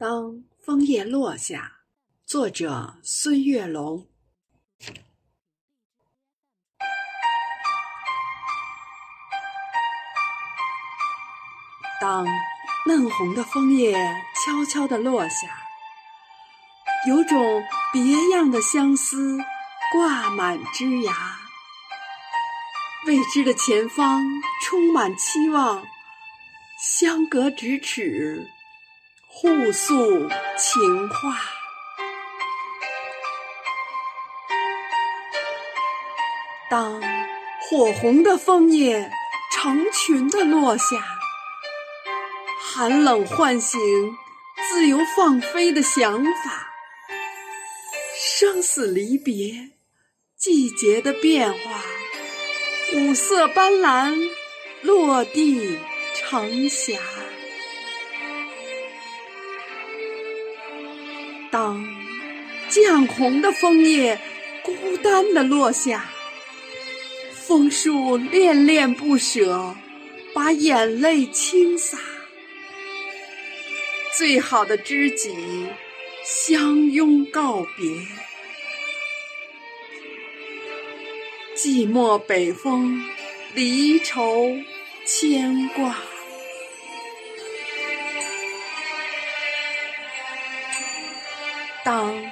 当枫叶落下，作者孙月龙。当嫩红的枫叶悄悄地落下，有种别样的相思挂满枝芽，未知的前方充满期望，相隔咫尺。互诉情话。当火红的枫叶成群的落下，寒冷唤醒自由放飞的想法。生死离别，季节的变化，五色斑斓，落地成霞。当绛红的枫叶孤单的落下，枫树恋恋不舍，把眼泪倾洒。最好的知己相拥告别，寂寞北风，离愁牵挂。当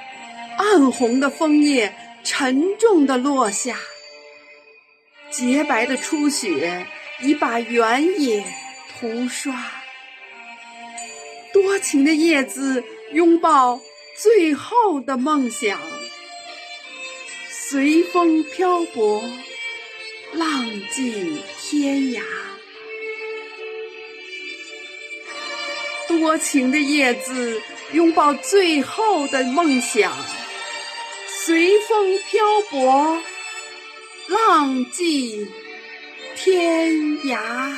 暗红的枫叶沉重的落下，洁白的初雪已把原野涂刷。多情的叶子拥抱最后的梦想，随风漂泊，浪迹天涯。多情的叶子。拥抱最后的梦想，随风漂泊，浪迹天涯。